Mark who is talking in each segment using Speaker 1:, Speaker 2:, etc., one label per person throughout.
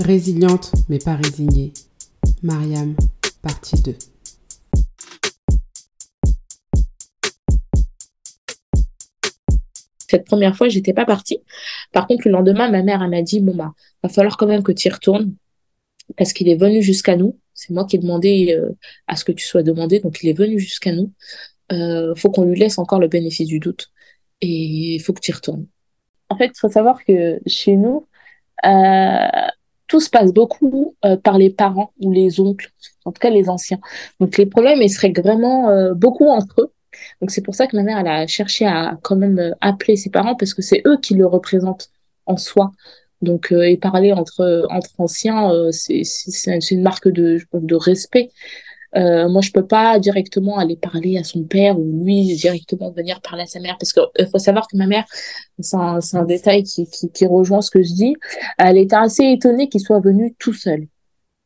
Speaker 1: Résiliente mais pas résignée. Mariam, partie 2.
Speaker 2: Cette première fois, j'étais pas partie. Par contre, le lendemain, ma mère m'a dit bon bah, va falloir quand même que tu y retournes parce qu'il est venu jusqu'à nous. C'est moi qui ai demandé euh, à ce que tu sois demandé, donc il est venu jusqu'à nous. Euh, faut qu'on lui laisse encore le bénéfice du doute et il faut que tu y retournes. En fait, il faut savoir que chez nous, euh, tout se passe beaucoup euh, par les parents ou les oncles, en tout cas les anciens. Donc les problèmes, ils seraient vraiment euh, beaucoup entre eux. Donc c'est pour ça que ma mère, elle a cherché à quand même euh, appeler ses parents parce que c'est eux qui le représentent en soi. Donc et parler entre anciens, c'est une marque de respect. Euh, moi, je peux pas directement aller parler à son père ou lui directement venir parler à sa mère parce qu'il euh, faut savoir que ma mère, c'est un, un, détail qui, qui, qui, rejoint ce que je dis, elle était assez étonnée qu'il soit venu tout seul.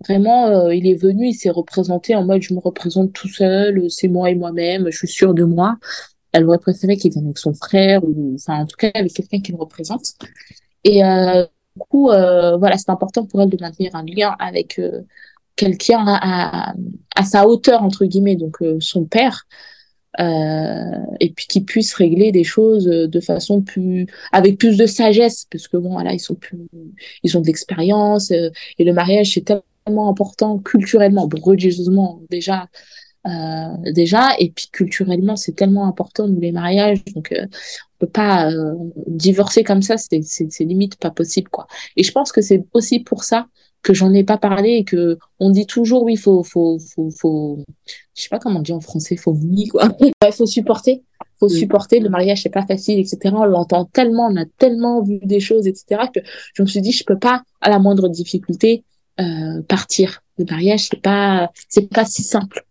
Speaker 2: Vraiment, euh, il est venu, il s'est représenté en mode je me représente tout seul, c'est moi et moi-même, je suis sûre de moi. Elle aurait préféré qu'il vienne avec son frère ou enfin en tout cas avec quelqu'un qui le représente. Et euh, du coup, euh, voilà, c'est important pour elle de maintenir un lien avec quelqu'un à, à, sa hauteur entre guillemets donc euh, son père euh, et puis qui puisse régler des choses de façon plus avec plus de sagesse parce que bon voilà ils sont plus ils ont de l'expérience euh, et le mariage c'est tellement important culturellement religieusement déjà euh, déjà et puis culturellement c'est tellement important nous les mariages donc euh, on peut pas divorcer comme ça c'est limite pas possible quoi. Et je pense que c'est aussi pour ça que j'en ai pas parlé et que on dit toujours oui faut faut faut faut je sais pas comment on dit en français faut oui quoi. Il faut supporter. Faut supporter. Le mariage c'est pas facile etc on l'entend tellement on a tellement vu des choses etc que je me suis dit je peux pas à la moindre difficulté euh, partir. Le mariage c'est pas c'est pas si simple.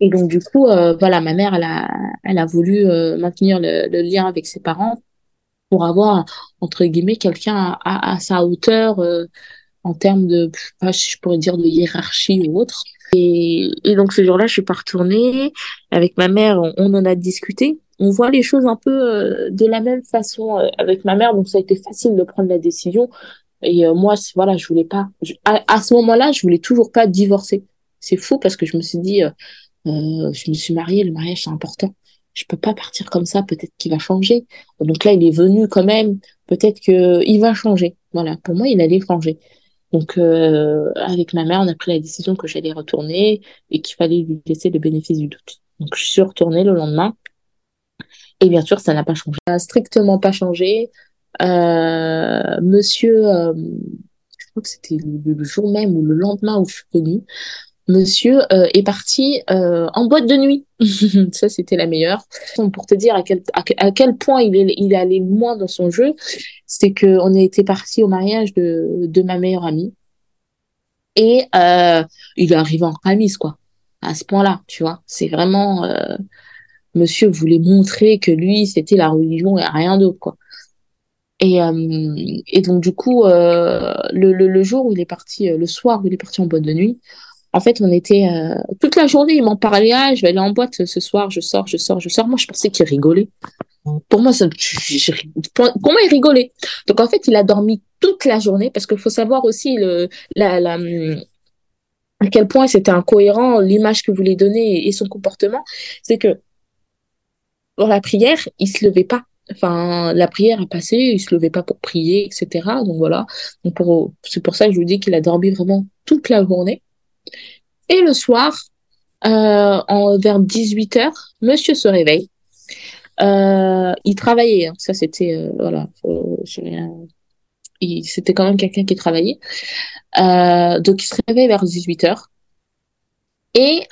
Speaker 2: Et donc du coup euh, voilà ma mère elle a elle a voulu euh, maintenir le, le, lien avec ses parents pour avoir entre guillemets quelqu'un à, à, sa hauteur euh, en termes de, je sais pas si je pourrais dire de hiérarchie ou autre. Et, et donc ce jour-là, je suis pas retournée. Avec ma mère, on, en a discuté. On voit les choses un peu euh, de la même façon euh, avec ma mère, donc ça a été facile de prendre la décision. Et euh, moi, voilà, je voulais pas. À, à, ce moment-là, je voulais toujours pas divorcer. C'est fou parce que je me suis dit, je me suis mariée, le mariage c'est important. Je peux pas partir comme ça. Peut-être qu'il va changer. Donc là, il est venu quand même. Peut-être que il va changer. Voilà, pour moi, il allait changer. Donc, euh, avec ma mère, on a pris la décision que j'allais retourner et qu'il fallait lui laisser le bénéfice du doute. Donc, je suis retournée le lendemain. Et bien sûr, ça n'a pas changé. Ça n'a strictement pas changé. Euh, monsieur, euh, je crois que c'était le, le, jour même ou le lendemain où je suis venue, monsieur euh, est parti euh, en boîte de nuit. ça, c'était la meilleure. Pour te dire à quel, point il est, il allé loin dans son jeu, c'est que on était parti au mariage de, ma meilleure amie. Et euh, il est arrivé en camis, quoi. À ce point-là, tu vois. C'est vraiment... Monsieur voulait montrer que lui, c'était la religion et rien d'autre, quoi. Et, donc, du coup, le, jour où il est parti, le soir où il est parti en boîte de nuit, en fait, on était euh, toute la journée, il m'en parlait, ah, je vais aller en boîte ce soir, je sors, je sors, je sors. Moi, je pensais qu'il rigolait. Pour moi, ça, je, je, pour il rigolait. Donc, en fait, il a dormi toute la journée parce qu'il faut savoir aussi le, à quel point c'était incohérent l'image que vous voulez donner et son comportement. C'est que pour la prière, il se levait pas. Enfin, la prière a passé, il se levait pas pour prier, etc. Donc voilà. Donc pour, c'est pour ça que je vous dis qu'il a dormi vraiment toute la journée. Et le soir, euh, en, vers 18h, monsieur se réveille. Euh, il travaillait, hein. ça c'était, euh, voilà, c'était quand même quelqu'un qui travaillait. Donc il se réveille vers 18h et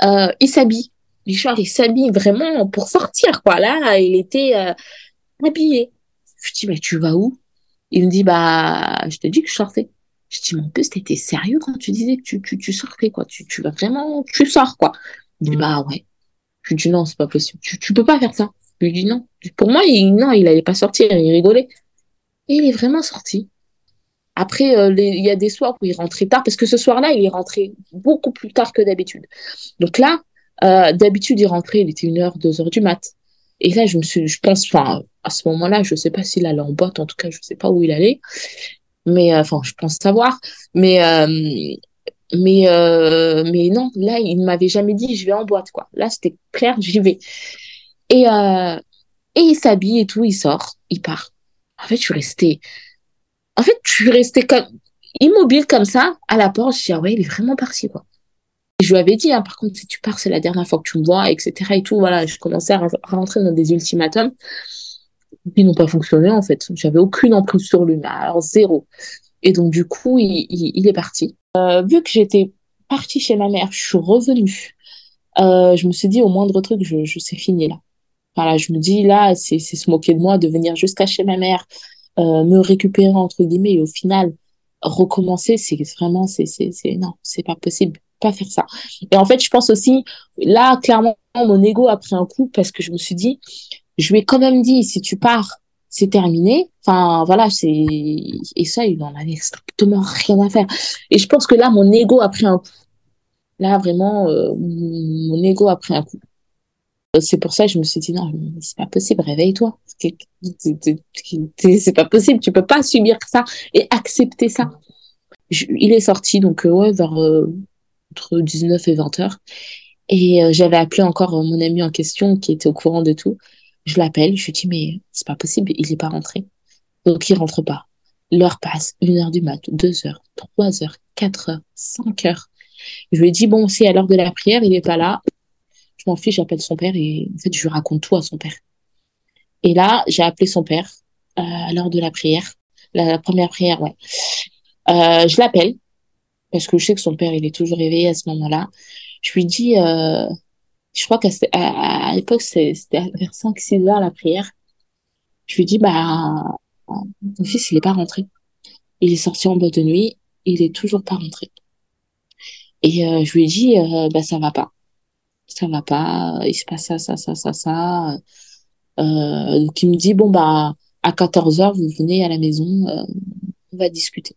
Speaker 2: il s'habille. Il s'habille vraiment pour sortir, quoi. Là, il était habillé. Je dis, mais tu vas où? Il me dit, bah, je te dis que je sortais. Je dis, mais en plus, t'étais sérieux quand tu disais que tu, tu, tu sortais, quoi. Tu, tu vas vraiment, tu sors, quoi. Il me dit, bah ouais. Je lui dis, non, c'est pas possible. Tu, tu peux pas faire ça. Je lui dis, non. Pour moi, il, non, il allait pas sortir, il rigolait. Et il est vraiment sorti. Après, euh, il y a des soirs où il rentrait tard, parce que ce soir-là, il est rentré beaucoup plus tard que d'habitude. Donc là, euh, d'habitude, il rentrait, il était une heure, deux heures du mat. Et là, je me suis, je pense, enfin, à ce moment-là, je sais pas s'il allait en boîte, en tout cas, je sais pas où il allait. Mais, euh, enfin, je pense savoir. Mais, mais, mais non, là, il ne m'avait jamais dit, je vais en boîte, quoi. Là, c'était clair, j'y vais. Et, et il s'habille et tout, il sort, il part. En fait, je suis restée, en fait, je suis restée comme immobile comme ça à la porte. Je dis, ah ouais, il est vraiment parti, quoi. Je lui avais dit, hein, par contre, si tu pars, c'est la dernière fois que tu me vois, etc. et tout. Voilà, je commençais à rentrer dans des ultimatums qui n'ont pas fonctionné, en fait. J'avais aucune emprise sur lui, alors zéro. Et donc, du coup, il, est parti. Euh, vu que j'étais partie chez ma mère, je suis revenue. Euh, je me suis dit, au moindre truc, je, je sais fini là. Voilà, je me dis, là, c'est se moquer de moi de venir jusqu'à chez ma mère, euh, me récupérer entre guillemets et au final recommencer c'est vraiment c'est c'est non c'est pas possible pas faire ça et en fait je pense aussi là clairement mon ego a pris un coup parce que je me suis dit je lui ai quand même dit si tu pars c'est terminé enfin voilà c'est et ça il en avait strictement rien à faire et je pense que là mon ego a pris un coup là vraiment euh, mon ego a pris un coup c'est pour ça que je me suis dit, non, c'est pas possible, réveille-toi. C'est pas possible, tu peux pas subir ça et accepter ça. il est sorti, donc, euh, ouais, vers euh, entre 19 et 20 heures. Et euh, j'avais appelé encore mon ami en question qui était au courant de tout. Je l'appelle, je lui dis, mais c'est pas possible, il est pas rentré. Donc, il rentre pas. L'heure passe, une heure du mat, deux heures, trois heures, quatre heures, cinq heures. Je lui dit, bon, c'est à l'heure de la prière, il est pas là, je m'en fiche, j'appelle son père et en fait, je lui raconte tout à son père. Et là, j'ai appelé son père euh, à l'heure de la prière, la, première prière, ouais. Euh, je l'appelle parce que je sais que son père, il est toujours réveillé à ce moment-là. Je lui dis, euh, je crois qu'à à, l'époque, c'était vers 5-6 heures la prière. Je lui dis, bah, mon fils, il est pas rentré. Il est sorti en boîte de nuit, il est toujours pas rentré. Et euh, je lui ai dit, euh, bah, ça va pas ça va pas, il se passe ça, ça, ça, ça, ça. Euh, donc il me dit, bon, bah, à 14h, vous venez à la maison, euh, on va discuter.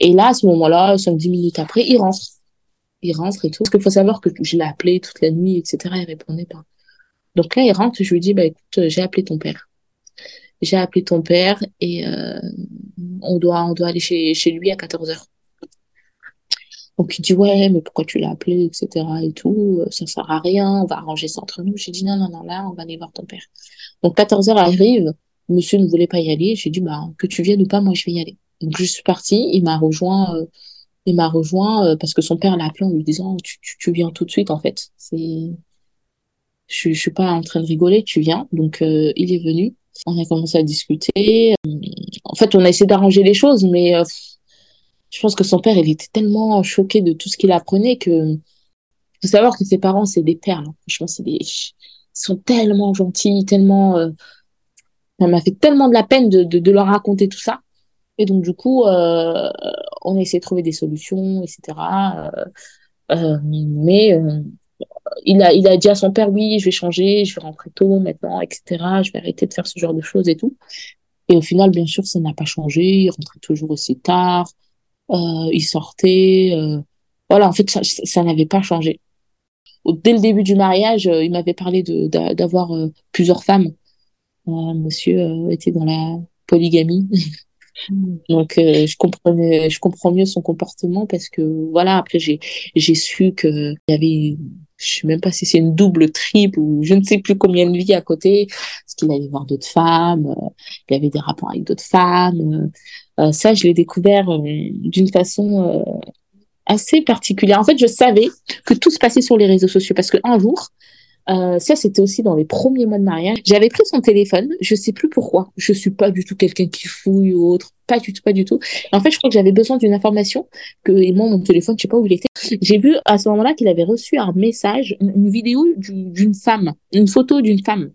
Speaker 2: Et là, à ce moment-là, 5-10 minutes après, il rentre. Il rentre et tout. Parce qu'il faut savoir que je l'ai appelé toute la nuit, etc. Il répondait pas. Donc là, il rentre, je lui dis, bah écoute, j'ai appelé ton père. J'ai appelé ton père et euh, on doit on doit aller chez, chez lui à 14h. Donc il dit ouais mais pourquoi tu l'as appelé etc et tout ça sert à rien on va arranger ça entre nous j'ai dit non non non là on va aller voir ton père donc 14 heures arrive monsieur ne voulait pas y aller j'ai dit bah que tu viennes ou pas moi je vais y aller donc je suis partie il m'a rejoint euh, il m'a rejoint euh, parce que son père l'a appelé en lui disant tu, tu, viens tout de suite en fait c'est je, je suis pas en train de rigoler tu viens donc euh, il est venu on a commencé à discuter en fait on a essayé d'arranger les choses mais je pense que son père, était tellement choqué de tout ce qu'il apprenait que faut savoir que ses parents, c'est des perles. Hein. Franchement, c'est ils sont tellement gentils, tellement, euh... ça m'a fait tellement de la peine de, de, leur raconter tout ça. Et donc, du coup, euh, on a essayé de trouver des solutions, etc. Euh, euh, mais euh, il a, il a dit à son père, oui, je vais changer, je vais rentrer tôt maintenant, etc. Je vais arrêter de faire ce genre de choses et tout. Et au final, bien sûr, ça n'a pas changé. Il rentrait toujours aussi tard euh, il sortait. Euh, voilà, en fait, ça, ça n'avait pas changé. Dès le début du mariage, euh, il m'avait parlé d'avoir plusieurs femmes. monsieur était dans la polygamie. Donc je comprenais, je comprends mieux son comportement parce que voilà après j'ai su que il y avait je sais même pas si c'est une double triple ou je ne sais plus combien de vies à côté parce qu'il allait voir d'autres femmes, il avait des rapports avec d'autres femmes, euh, ça, je l'ai découvert euh, d'une façon euh, assez particulière. En fait, je savais que tout se passait sur les réseaux sociaux parce qu'un jour, euh, ça, c'était aussi dans les premiers mois de mariage. J'avais pris son téléphone, je sais plus pourquoi. Je suis pas du tout quelqu'un qui fouille ou autre, pas du tout, pas du tout. en fait, je crois que j'avais besoin d'une information que et moi, mon téléphone, je sais pas où il était. J'ai vu à ce moment-là qu'il avait reçu un message, une vidéo d'une femme, une photo d'une femme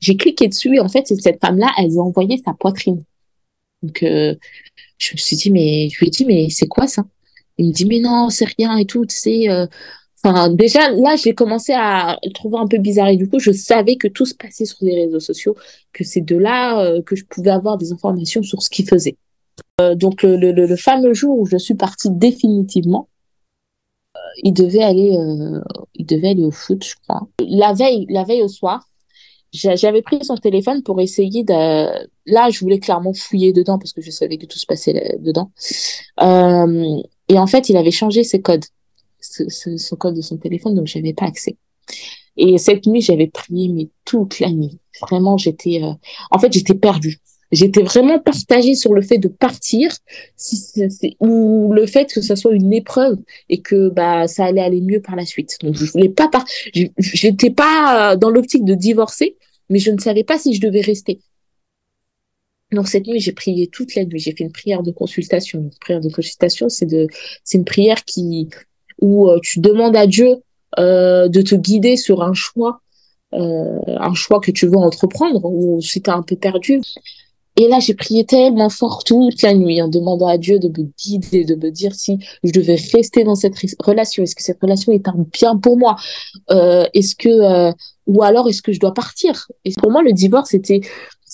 Speaker 2: J'ai cliqué dessus et en fait, cette femme-là, elle a envoyé sa poitrine. Donc, euh, je me suis dit, mais je lui ai dit, mais c'est quoi ça? Il me dit, mais non, c'est rien et tout, tu sais. Euh, déjà, là, j'ai commencé à le trouver un peu bizarre et du coup, je savais que tout se passait sur les réseaux sociaux, que c'est de là euh, que je pouvais avoir des informations sur ce qu'il faisait. donc, le, fameux jour où je suis partie définitivement, il devait aller, il devait aller au foot, je crois. La veille, la veille au soir, j'avais pris son téléphone pour essayer de là je voulais clairement fouiller dedans parce que je savais que tout se passait dedans euh, et en fait il avait changé ses codes son code de son téléphone donc j'avais pas accès. Et cette nuit j'avais prié mais toute la nuit. Vraiment j'étais euh, en fait j'étais perdue. J'étais vraiment partagée sur le fait de partir si ou le fait que ça soit une épreuve et que bah ça allait aller mieux par la suite. Donc je voulais pas j'étais pas dans l'optique de divorcer mais je ne savais pas si je devais rester. Donc cette nuit j'ai prié toute la nuit. J'ai fait une prière de consultation. Une prière de consultation c'est de c'est une prière qui où euh, tu demandes à Dieu euh, de te guider sur un choix euh, un choix que tu veux entreprendre ou si tu es un peu perdu et là, j'ai prié tellement fort toute la nuit en demandant à Dieu de me guider, de me dire si je devais rester dans cette relation. Est-ce que cette relation est un bien pour moi? Est-ce que ou alors est-ce que je dois partir? Et pour moi, le divorce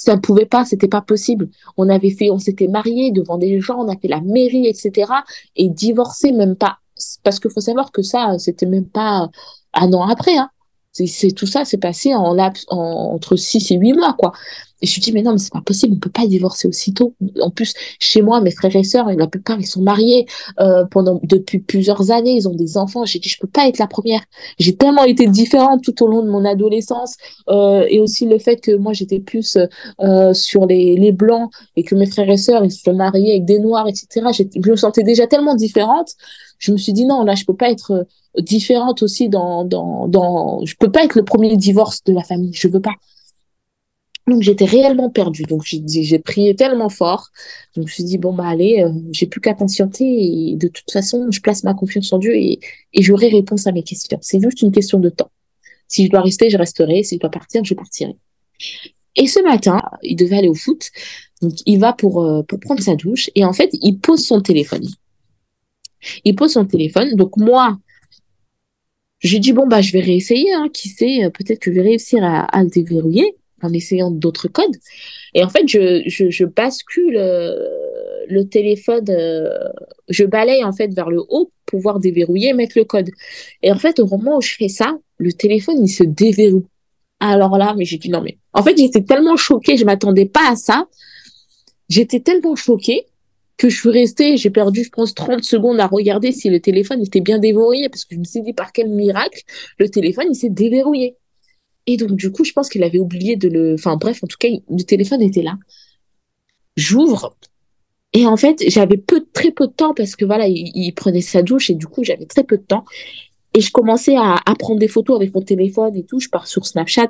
Speaker 2: ça ne pouvait pas, c'était pas possible. On avait fait, on s'était mariés devant des gens, on a fait la mairie, etc. Et divorcer même pas, parce qu'il faut savoir que ça, c'était même pas un an après. Hein. C'est tout ça, s'est passé en, entre six et huit mois, quoi. Et je me dit, mais non, mais c'est pas possible, on peut pas divorcer aussitôt. En plus, chez moi, mes frères et sœurs, la plupart, ils sont mariés euh, pendant depuis plusieurs années, ils ont des enfants. J'ai dit, je peux pas être la première. J'ai tellement été différente tout au long de mon adolescence, euh, et aussi le fait que moi, j'étais plus euh, sur les, les blancs et que mes frères et sœurs, ils se mariés avec des noirs, etc. Je me sentais déjà tellement différente. Je me suis dit, non, là, je peux pas être différente aussi dans, dans, dans, je peux pas être le premier divorce de la famille. Je veux pas. Donc j'étais réellement perdue. Donc j'ai prié tellement fort. Donc je me suis dit bon bah allez, euh, j'ai plus qu'à patienter et de toute façon je place ma confiance en Dieu et, et j'aurai réponse à mes questions. C'est juste une question de temps. Si je dois rester, je resterai. Si je dois partir, je partirai. Et ce matin, il devait aller au foot. Donc il va pour euh, pour prendre sa douche et en fait il pose son téléphone. Il pose son téléphone. Donc moi, j'ai dit bon bah je vais réessayer. Hein. Qui sait, euh, peut-être que je vais réussir à, à le déverrouiller en essayant d'autres codes. Et en fait, je, je, bascule euh, le téléphone, euh, je balaye en fait vers le haut pour pouvoir déverrouiller et mettre le code. Et en fait, au moment où je fais ça, le téléphone, il se déverrouille. Alors là, mais j'ai dit non, mais en fait, j'étais tellement choquée, je m'attendais pas à ça. J'étais tellement choquée que je suis restée, j'ai perdu, je pense, 30 secondes à regarder si le téléphone était bien déverrouillé parce que je me suis dit par quel miracle, le téléphone, il s'est déverrouillé. Et donc, du coup, je pense qu'il avait oublié de le. Enfin, bref, en tout cas, le téléphone était là. J'ouvre. Et en fait, j'avais peu, très peu de temps parce que voilà, il, prenait sa douche et du coup, j'avais très peu de temps. Et je commençais à, prendre des photos avec mon téléphone et tout. Je pars sur Snapchat.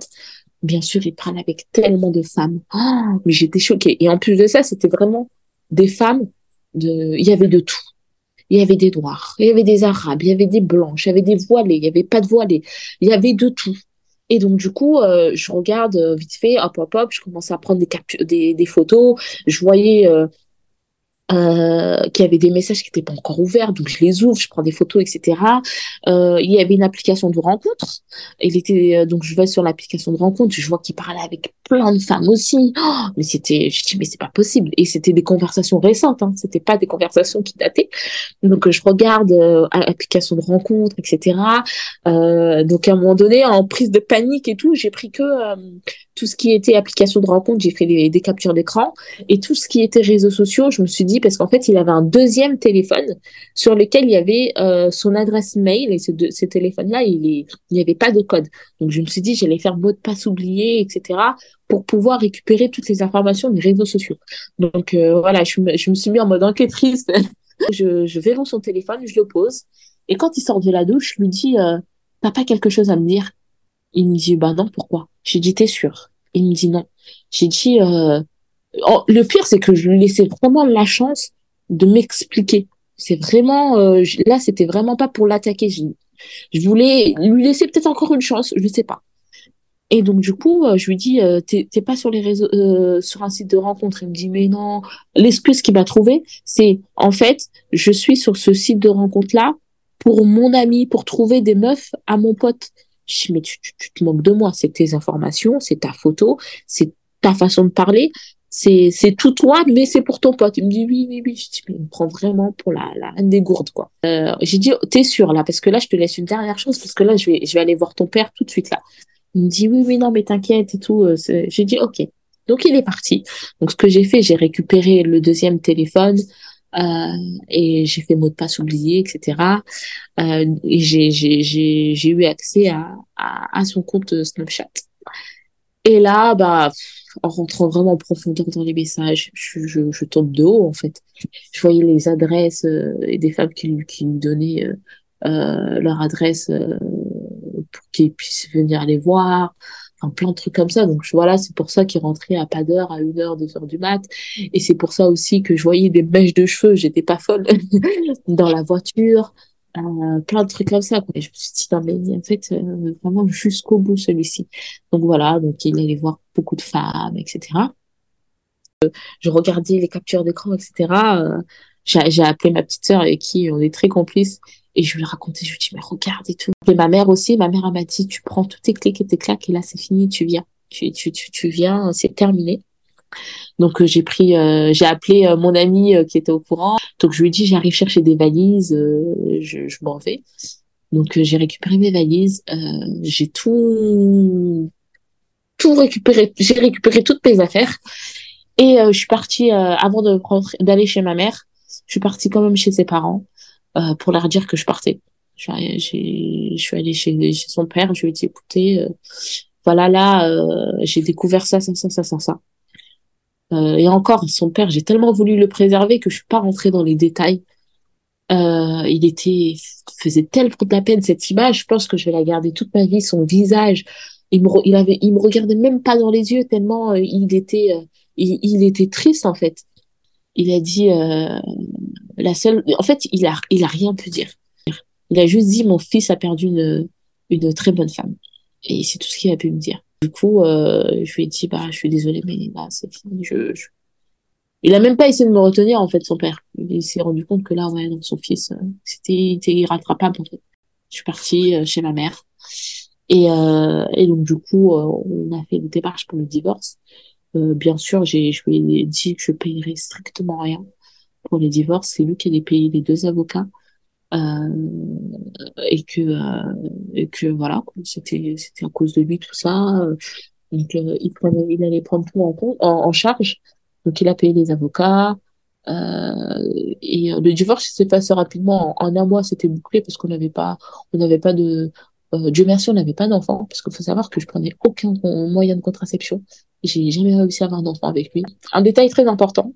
Speaker 2: Bien sûr, il parle avec tellement de femmes. Oh, mais j'étais choquée. Et en plus de ça, c'était vraiment des femmes. De... Il y avait de tout. Il y avait des noirs, il y avait des arabes, il y avait des blanches, il y avait des voilés, il y avait pas de voilés. Il y avait de tout. Et donc, du coup, euh, je regarde euh, vite fait, hop, hop, hop, je commence à prendre des, des, des photos. Je voyais euh, euh, qu'il avait des messages qui n'étaient pas encore ouverts, donc je les ouvre, je prends des photos, etc. Euh, il y avait une application de rencontre. Il était euh, donc je vais sur l'application de rencontre, je vois qu'il parlait avec plein de femmes aussi. Oh, mais c'était, je dis mais c'est pas possible. Et c'était des conversations récentes, hein, c'était pas des conversations qui dataient. Donc je regarde euh, l'application de rencontre, etc. Euh, donc à un moment donné, en prise de panique et tout, j'ai pris que tout ce qui était application de rencontre, j'ai fait des captures d'écran et tout ce qui était réseaux sociaux, je me suis dit parce qu'en fait, il avait un deuxième téléphone sur lequel il y avait euh, son adresse mail et ce, ce téléphone-là, il n'y avait pas de code. Donc, je me suis dit, j'allais faire mot de passe oublié, etc., pour pouvoir récupérer toutes les informations des réseaux sociaux. Donc, euh, voilà, je me, suis mis en mode enquêtrice. je, je verrouille son téléphone, je le pose. Et quand il sort de la douche, je lui dis, euh, t'as pas quelque chose à me dire? Il me dit, bah non, pourquoi? J'ai dit, t'es sûr? Il me dit non. J'ai dit, euh, Oh, le pire, c'est que je lui laissais vraiment la chance de m'expliquer. C'est vraiment, euh, là, c'était vraiment pas pour l'attaquer. Je, voulais lui laisser peut-être encore une chance, je sais pas. Et donc, du coup, je lui dis, t'es pas sur les réseaux, sur un site de rencontre. Il me dit, mais non. L'excuse qu'il m'a trouvé, c'est, en fait, je suis sur ce site de rencontre-là pour mon ami, pour trouver des meufs à mon pote. Mais tu, tu, te moques de moi. C'est tes informations, c'est ta photo, c'est ta façon de parler. C'est, tout toi, mais c'est pour ton pote. Il me dit, oui, oui, oui. Je il me prend vraiment pour la, la des gourdes, quoi. Euh, j'ai dit, t'es sûr, là? Parce que là, je te laisse une dernière chose, parce que là, je vais, je vais aller voir ton père tout de suite, là. Il me dit, oui, oui, non, mais t'inquiète et tout. Euh, j'ai dit, OK. Donc, il est parti. Donc, ce que j'ai fait, j'ai récupéré le deuxième téléphone, et j'ai fait mot de passe oublié, etc. Euh, et j'ai, j'ai, j'ai, j'ai eu accès à, à, son compte Snapchat. Et là, bah, en rentrant vraiment en profondeur dans les messages, je, je, je tombe de haut, en fait. Je voyais les adresses euh, et des femmes qui, qui me donnaient euh, euh leur adresse euh, pour qu'ils puissent venir les voir enfin, plein de trucs comme ça. Donc voilà, c'est pour ça qu'il rentrait à pas d'heure, à une heure, deux heures du mat. Et c'est pour ça aussi que je voyais des mèches de cheveux, j'étais pas folle, dans la voiture. Euh, plein de trucs comme ça. Et je me suis dit, non, mais en fait, euh, vraiment jusqu'au bout celui-ci. Donc voilà, donc il allait voir beaucoup de femmes, etc. Je regardais les captures d'écran, etc. Euh, j'ai appelé ma petite sœur avec qui on est très complices et je lui ai raconté, je lui dit, mais regarde et tout. Et ma mère aussi, ma mère m'a dit, tu prends toutes tes clics et tes claques et là, c'est fini, tu viens. Tu, tu, tu, tu viens, c'est terminé. Donc, euh, j'ai pris, euh, j'ai appelé euh, mon ami qui était au courant. Donc, je lui ai dit, j'arrive chercher des valises, je, je m'en vais. Donc, j'ai récupéré mes valises, j'ai tout, tout récupéré, j'ai récupéré toutes mes affaires. Et je suis partie, avant de d'aller chez ma mère, je suis partie quand même chez ses parents. Euh, pour leur dire que je partais. Je suis allée chez, son père, je lui ai dit, écoutez, euh, voilà, là, euh, j'ai découvert ça, ça, ça, ça, ça, ça. et encore, son père, j'ai tellement voulu le préserver que je suis pas rentrée dans les détails. il était, faisait tellement de la peine cette image. Je pense que je vais la garder toute ma vie. Son visage, il me, avait, il me regardait même pas dans les yeux tellement il était, il, était triste en fait. Il a dit, la seule, en fait, il a, il a rien pu dire. Il a juste dit, mon fils a perdu une, une très bonne femme. Et c'est tout ce qu'il a pu me dire. Du coup, euh, je lui ai dit, bah, je suis désolée, mais là, c'est fini. Je, Il a même pas essayé de me retenir, en fait, son père. Il s'est rendu compte que là, ouais, donc son fils, euh, c'était, c'était irrattrapable, en fait. Je suis partie euh, chez ma mère. Et, euh, et donc, du coup, on a fait le démarche pour le divorce. Bien sûr, j'ai, je lui ai dit que je payerais strictement rien pour les divorces, c'est lui qui allait payer les deux avocats. Euh, et que euh, et que voilà c'était c'était à cause de lui tout ça. Donc euh, il prenait il allait prendre tout en compte en, charge. Donc il a payé les avocats. Euh, et le divorce s'est passé rapidement. En, un mois c'était bouclé parce qu'on n'avait pas on n'avait pas de Dieu merci on n'avait pas d'enfant parce qu'il faut savoir que je prenais aucun moyen de contraception j'ai jamais réussi à avoir d'enfant avec lui un détail très important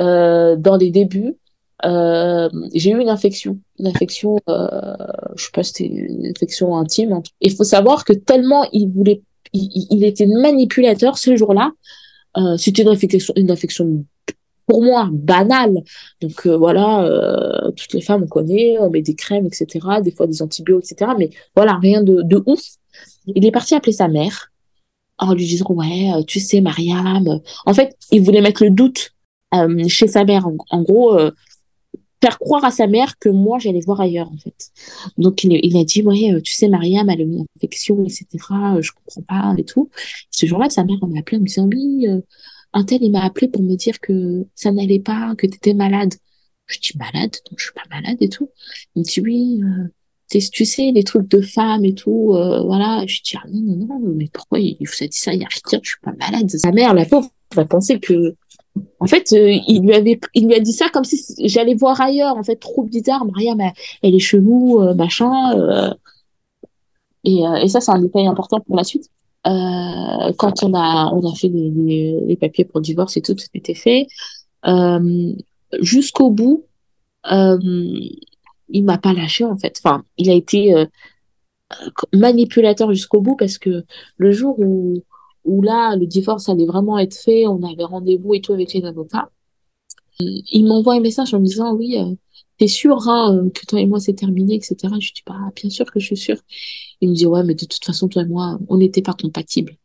Speaker 2: euh, dans les débuts, euh, j'ai eu une infection, une infection, euh, je sais pas, c'était une infection intime. Il faut savoir que tellement il voulait, il, il était manipulateur ce jour-là. Euh, c'était une infection, une infection pour moi banale. Donc euh, voilà, euh, toutes les femmes on connaît, on met des crèmes, etc. Des fois des antibiotiques, etc. Mais voilà, rien de, de ouf. Il est parti appeler sa mère en lui disant ouais, tu sais Mariam. En fait, il voulait mettre le doute euh, chez sa mère. En, gros, euh, faire croire à sa mère que moi j'allais voir ailleurs en fait. Donc il, il a dit ouais euh, tu sais Mariam elle a une infection etc. Je comprends pas et tout. Ce jour-là sa mère m'a appelé en me disant oui un tel il m'a appelé pour me dire que ça n'allait pas que tu étais malade. Je dis malade? Donc je suis pas malade et tout. Il me dit oui tu sais les trucs de femmes et tout voilà. Je dis ah, non non non mais pourquoi il vous a dit ça? Il y a rien je suis pas malade. Sa mère la pauvre va penser que en fait, euh, il lui avait, il lui a dit ça comme si j'allais voir ailleurs. En fait, trop bizarre. Maria, mais elle est chelou, euh, machin. Euh. et, et, ça, c'est un détail important pour la suite. Quand on a, on a fait les, papiers pour divorce et tout, tout était fait. Jusqu'au bout, il m'a pas lâché en fait. Enfin, il a été manipulateur jusqu'au bout parce que le jour où où là, le divorce allait vraiment être fait, on avait rendez-vous et tout avec les avocats. Il m'envoie un message en me disant, oui, euh, t'es sûr hein, que toi et moi c'est terminé, etc. Je dis, bah, bien sûr que je suis sûre. Il me dit, ouais, mais de toute façon, toi et moi, on n'était pas compatibles.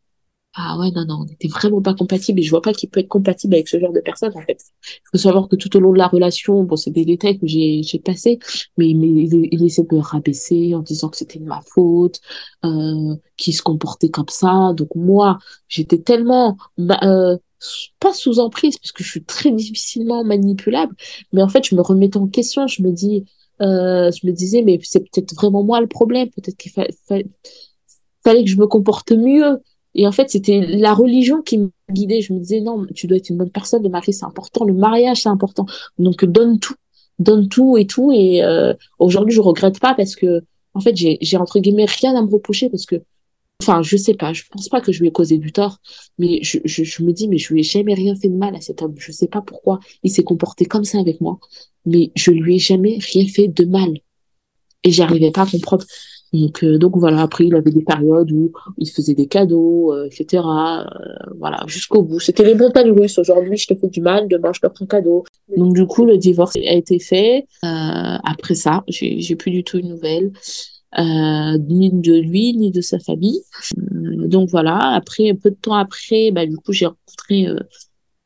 Speaker 2: Ah ouais, non, non, on n'était vraiment pas compatibles et je vois pas qu'il peut être compatible avec ce genre de personne, en fait. Il faut savoir que tout au long de la relation, bon, c'est des détails que j'ai, j'ai passés, mais, il, il essaie de me rabaisser en disant que c'était de ma faute, euh, qu'il se comportait comme ça. Donc moi, j'étais tellement, euh, pas sous emprise, parce que je suis très difficilement manipulable, mais en fait, je me remettais en question, je me dis, euh, je me disais, mais c'est peut-être vraiment moi le problème, peut-être qu'il fallait que je me comporte mieux, et en fait, c'était la religion qui me guidait. Je me disais, non, tu dois être une bonne personne, le mari, c'est important, le mariage, c'est important. Donc, donne tout, donne tout et tout. Et euh, aujourd'hui, je regrette pas parce que, en fait, j'ai, j'ai entre guillemets rien à me reprocher parce que, enfin, je sais pas, je pense pas que je lui ai causé du tort, mais je, me dis, mais je lui ai jamais rien fait de mal à cet homme. Je sais pas pourquoi il s'est comporté comme ça avec moi, mais je lui ai jamais rien fait de mal. Et j'arrivais pas à comprendre. Donc, euh, donc voilà, après, il avait des périodes où il faisait des cadeaux, euh, etc. Euh, voilà, jusqu'au bout. C'était les montagnes russes. Aujourd'hui, je te fais du mal, demain, je te prends un cadeau. Donc, du coup, le divorce a été fait. après ça, j'ai plus du tout une nouvelle. Ni de lui, ni de sa famille. donc voilà, après, peu de temps après, bah, du coup, j'ai rencontré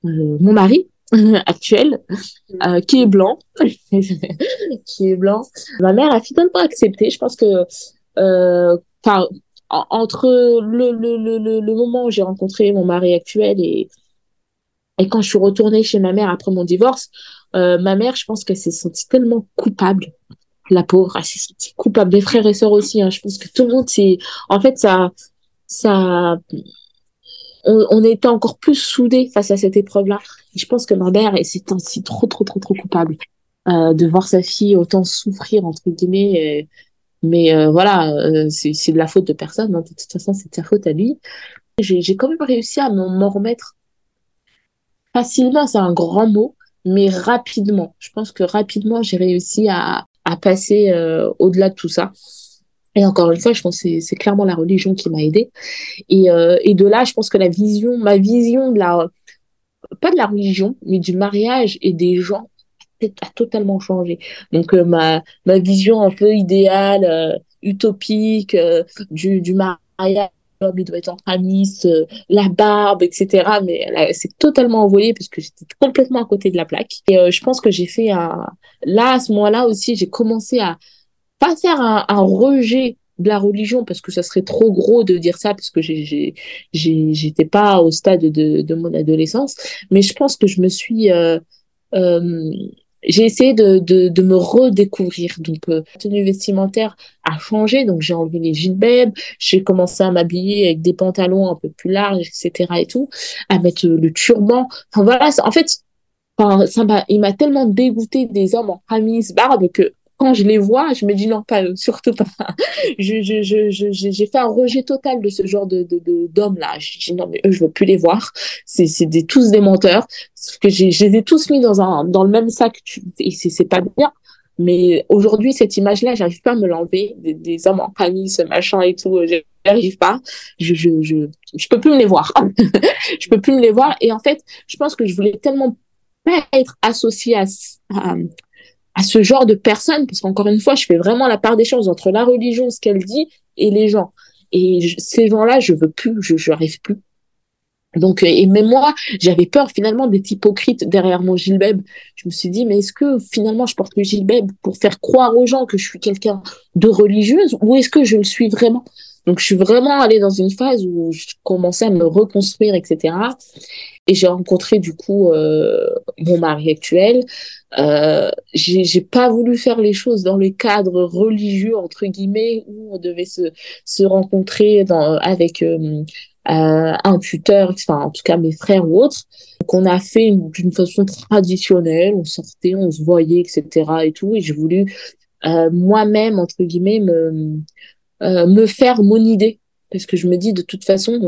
Speaker 2: mon mari, actuel, euh, qui est blanc, qui est blanc. Ma mère a finalement accepté. Je pense que euh, entre le, le, le, le moment où j'ai rencontré mon mari actuel et, et quand je suis retournée chez ma mère après mon divorce, euh, ma mère, je pense qu'elle s'est sentie tellement coupable. La pauvre, elle s'est sentie coupable. Mes frères et sœurs aussi. Hein. Je pense que tout le monde, c'est, en fait, ça, ça, on, on était encore plus soudés face à cette épreuve-là. Je pense que ma mère est ainsi trop, trop, trop, trop coupable euh, de voir sa fille autant souffrir, entre guillemets. mais euh, voilà, euh, c'est de la faute de personne. Hein. De toute façon, c'est sa faute à lui. J'ai quand même réussi à m'en remettre facilement, c'est un grand mot, mais rapidement. Je pense que rapidement, j'ai réussi à, à passer euh, au-delà de tout ça. Et encore une fois, je pense que c'est clairement la religion qui m'a aidée. Et, euh, et de là, je pense que la vision, ma vision de la, pas de la religion, mais du mariage et des gens a totalement changé. Donc euh, ma, ma vision un peu idéale, euh, utopique euh, du, du mariage, il doit être en tramis, la barbe, etc. Mais c'est totalement envoyé parce que j'étais complètement à côté de la plaque. Et je pense que j'ai fait un... Là, à ce moment-là aussi, j'ai commencé à pas faire un, rejet de la religion parce que ça serait trop gros de dire ça parce que j'étais pas au stade de, de mon adolescence mais je pense que je me suis euh, euh, j'ai essayé de, de, de, me redécouvrir. Donc, euh, la tenue vestimentaire a changé. Donc, j'ai enlevé les gilbebs. J'ai commencé à m'habiller avec des pantalons un peu plus larges, etc. et tout. À mettre le turban. Enfin, voilà. En fait, ça m'a, il m'a tellement dégoûté des hommes en camis, barbe que quand je les vois, je me dis non, pas surtout pas. je, je, je, j'ai fait un rejet total de ce genre de, de, de d'hommes là. Je dis non, mais eux, je veux plus les voir. C'est, des, tous des menteurs. Parce que j'ai, je les ai tous mis dans un, dans le même sac. Et c'est, pas bien. Mais aujourd'hui, cette image-là, j'arrive pas à me l'enlever. Des, des hommes en famille, ce machin et tout, j'arrive pas. Je, je, je, je peux plus me les voir. je peux plus me les voir. Et en fait, je pense que je voulais tellement pas être associée à, à, à ce genre de personnes, parce qu'encore une fois, je fais vraiment la part des choses entre la religion, ce qu'elle dit, et les gens. Et ces gens-là, je veux plus, je n'arrive plus. Donc, euh, et même moi, j'avais peur finalement d'être hypocrite derrière mon gilbeb. Je me suis dit, mais est-ce que finalement je porte le gilbeb pour faire croire aux gens que je suis quelqu'un de religieuse ou est-ce que je le suis vraiment? Donc, je suis vraiment allée dans une phase où je commençais à me reconstruire, etc. Et j'ai rencontré du coup euh, mon mari actuel. Euh, j'ai pas voulu faire les choses dans le cadre religieux entre guillemets où on devait se se rencontrer dans avec euh, euh, un tuteur, enfin en tout cas mes frères ou autres. qu'on a fait d'une façon traditionnelle, on sortait, on se voyait, etc. et tout. Et j'ai voulu euh, moi-même entre guillemets me me faire mon idée parce que je me dis de toute façon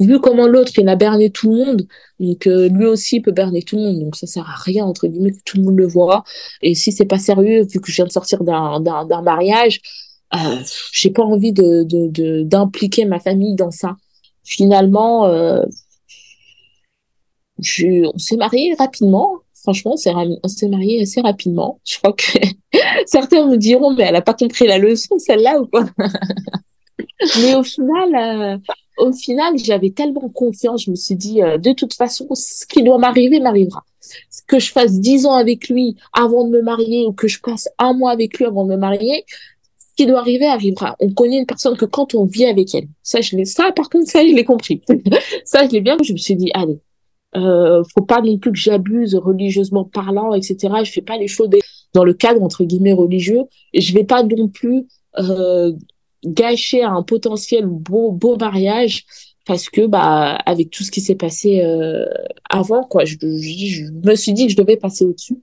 Speaker 2: vu comment l'autre il a berné tout le monde, donc euh, lui aussi peut berner tout le monde, donc ça sert à rien entre guillemets que tout le monde le voit. Et si c'est pas sérieux, vu que je viens de sortir d'un mariage, euh, j'ai pas envie de d'impliquer ma famille dans ça. Finalement, euh, je, on s'est marié rapidement. franchement, on s'est marié assez rapidement. Je crois que certains me diront, mais elle n'a pas compris la leçon, celle-là, ou quoi? Mais au final, euh, au final, j'avais tellement confiance, je me suis dit, euh, de toute façon, ce qui doit m'arriver m'arrivera. Que je fasse dix ans avec lui avant de me marier ou que je passe un mois avec lui avant de me marier, ce qui doit arriver arrivera. On connaît une personne que quand on vit avec elle, ça, je l'ai, ça, par contre, ça, je l'ai compris. ça, je l'ai bien, je me suis dit, allez, euh, faut pas non plus que j'abuse religieusement parlant, etc. Je fais pas les choses dans le cadre entre guillemets religieux. Je vais pas non plus euh, gâcher un potentiel beau beau mariage parce que bah avec tout ce qui s'est passé euh, avant quoi. Je, je, me suis dit que je devais passer au-dessus.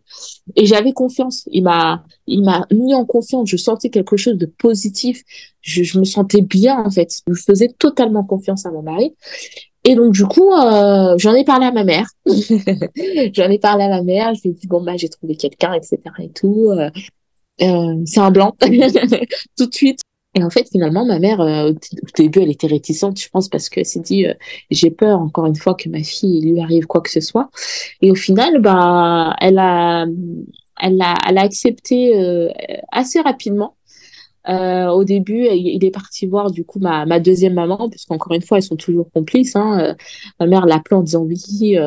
Speaker 2: Et j'avais confiance. Il m'a il m'a mis en confiance. Je sentais quelque chose de positif. Je, je me sentais bien en fait. Je faisais totalement confiance à mon mari. Et donc du coup euh, j'en ai parlé à ma mère. J'en ai parlé à ma mère. Je lui ai dit bon bah j'ai trouvé quelqu'un etc et tout. Euh, euh c'est un blanc. Tout de suite et en fait, finalement, ma mère, euh, au début, elle était réticente, je pense, parce qu'elle s'est dit, euh, j'ai peur, encore une fois, que ma fille lui arrive quoi que ce soit. Et au final, bah, elle a, elle a, elle a accepté euh, assez rapidement. au début, il est parti voir du coup ma, ma deuxième maman, puisqu'encore une fois, elles sont toujours complices. Hein. ma mère l'appelait en disant oui,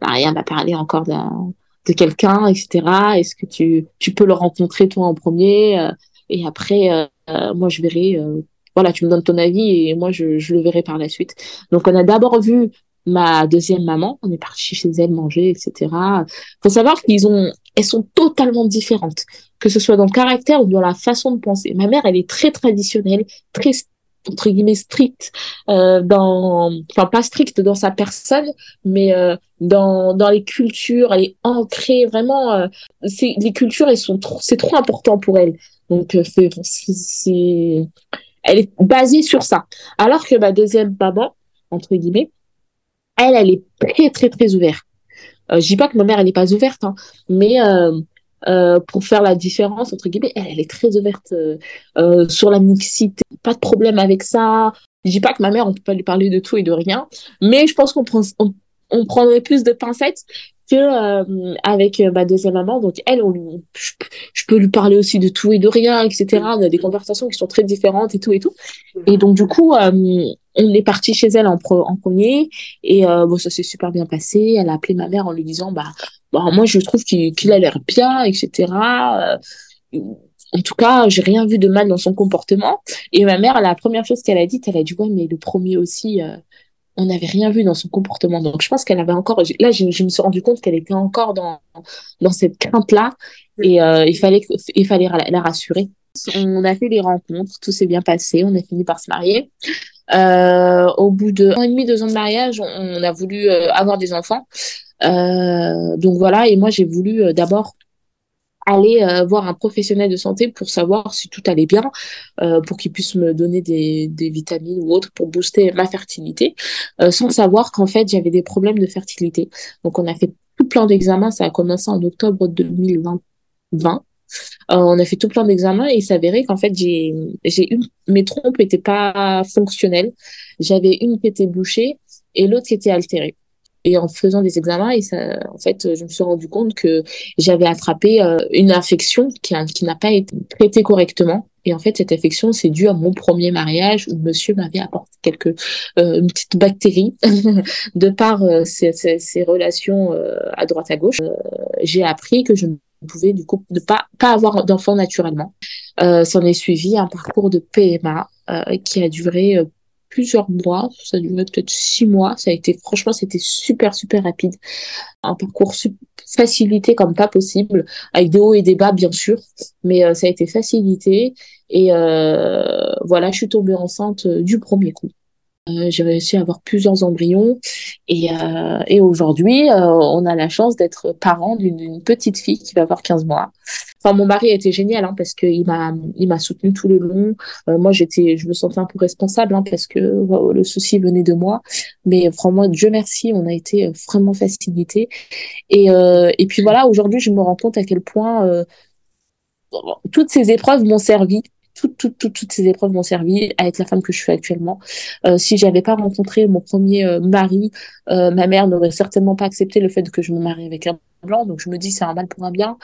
Speaker 2: Maria m'a parlé encore de quelqu'un, etc. Est-ce que tu, tu peux le rencontrer toi en premier Et après, euh, moi je verrai, euh, voilà, tu me donnes ton avis et moi je, je, le verrai par la suite. Donc on a d'abord vu ma deuxième maman, on est parti chez elle manger, etc. Faut savoir qu'ils ont, elles sont totalement différentes, que ce soit dans le caractère ou dans la façon de penser. Ma mère, elle est très traditionnelle, très entre guillemets stricte euh, dans enfin pas stricte dans sa personne mais euh, dans dans les cultures elle est ancrée vraiment euh, c'est les cultures elles sont c'est trop important pour elle donc, euh, c'est, elle est basée sur ça. Alors que ma deuxième maman, entre guillemets, elle, elle est très, très, très ouverte. Euh, je dis pas que ma mère, elle n'est pas ouverte, hein, mais euh, euh, pour faire la différence, entre guillemets, elle, elle est très ouverte sur la mixité. Pas de problème avec ça. Je dis pas que ma mère, on peut pas lui parler de tout et de rien, mais je pense qu'on prend, on prendrait plus de pincettes euh, avec euh, ma deuxième maman. Donc elle, on, je, peux lui parler aussi de tout et de rien, etc. On a des conversations qui sont très différentes et tout et tout. Et donc du coup, euh, on est parti chez elle en, premier et bon, ça s'est super bien passé. Elle a appelé ma mère en lui disant bah, bah moi je trouve qu'il a l'air bien, etc. en tout cas, j'ai rien vu de mal dans son comportement. Et ma mère, la première chose qu'elle a dit, elle a dit ouais, mais le premier aussi, on n'avait rien vu dans son comportement. Donc, je pense qu'elle avait encore, là, je, me suis rendu compte qu'elle était encore dans, dans cette crainte-là et euh, il fallait, il fallait la, rassurer. On a fait les rencontres, tout s'est bien passé, on a fini par se marier. Euh, au bout de un et demi, deux ans de mariage, on, a voulu euh, avoir des enfants. donc voilà, et moi j'ai voulu d'abord aller euh, voir un professionnel de santé pour savoir si tout allait bien, euh, pour qu'il puisse me donner des, des, vitamines ou autres pour booster ma fertilité, euh, sans savoir qu'en fait j'avais des problèmes de fertilité. Donc on a fait tout plein d'examens, ça a commencé en octobre 2020. on a fait tout plein d'examens et il s'avérait qu'en fait j'ai j'ai mes trompes étaient pas fonctionnelles. J'avais une qui était bouchée et l'autre qui était altérée et en faisant des examens et ça, en fait je me suis rendu compte que j'avais attrapé euh, une infection qui, qui n'a pas été traitée correctement. Et en fait cette infection c'est dû à mon premier mariage où monsieur m'avait apporté quelques euh, une petite bactérie de par euh, ces, ces, relations euh, à droite à gauche. J'ai appris que je ne pouvais du coup ne pas pas avoir d'enfant naturellement. Euh, s'en est suivi un parcours de PMA qui a duré plusieurs mois, ça duré peut-être six mois, ça a été, franchement, c'était super, super rapide. Un parcours facilité comme pas possible, avec des hauts et des bas, bien sûr, mais euh, ça a été facilité. Et euh, voilà, je suis tombée enceinte euh, du premier coup. J'ai réussi à avoir plusieurs embryons et, et aujourd'hui, on a la chance d'être parent d'une petite fille qui va avoir 15 mois. Mon mari a été génial hein, parce qu'il m'a il m'a soutenu tout le long. moi, j'étais, je me sentais un peu responsable hein, parce que le souci venait de moi. Mais vraiment, Dieu merci, on a été vraiment facilité. Et et puis voilà, aujourd'hui, je me rends compte à quel point toutes ces épreuves m'ont servi toutes, toutes, toutes, toutes ces épreuves m'ont servi à être la femme que je suis actuellement. Euh, si j'avais pas rencontré mon premier euh, mari, euh, ma mère n'aurait certainement pas accepté le fait que je me marie avec un blanc, donc je me dis c'est un mal pour un bien.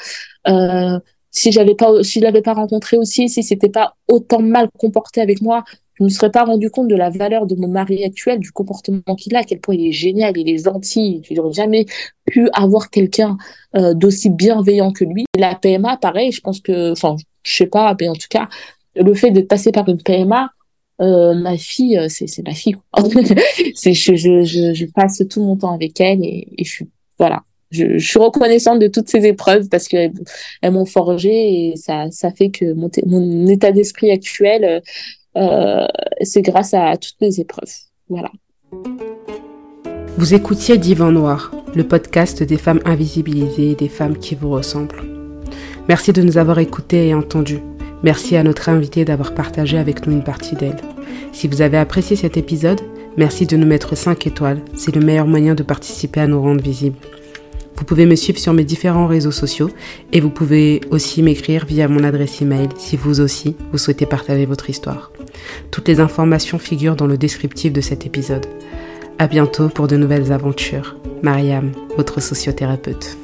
Speaker 2: Euh, si j'avais pas, si l'avais pas rencontré aussi, si c'était pas autant mal comporté avec moi, je me serais pas rendu compte de la valeur de mon mari actuel, du comportement qu'il a, à quel point il est génial, il est gentil. Je n'aurais jamais pu avoir quelqu'un euh, d'aussi bienveillant que lui. La PMA, pareil, je pense que, enfin, je sais pas, mais en tout cas, le fait de passer par une PMA, euh, ma fille, c'est ma fille. je, passe tout mon temps avec elle et je suis voilà. Je, suis reconnaissante de toutes ces épreuves parce qu'elles elles, m'ont forgé et ça, ça fait que mon, état d'esprit actuel, euh, c'est grâce à toutes les épreuves. Voilà.
Speaker 1: Vous écoutiez Divan Noir, le podcast des femmes invisibilisées et des femmes qui vous ressemblent. Merci de nous avoir écoutés et entendus. Merci à notre invité d'avoir partagé avec nous une partie d'elle. Si vous avez apprécié cet épisode, merci de nous mettre 5 étoiles. C'est le meilleur moyen de participer à nous rendre visibles. Vous pouvez me suivre sur mes différents réseaux sociaux et vous pouvez aussi m'écrire via mon adresse email si vous aussi vous souhaitez partager votre histoire. Toutes les informations figurent dans le descriptif de cet épisode. À bientôt pour de nouvelles aventures. Mariam, votre sociothérapeute.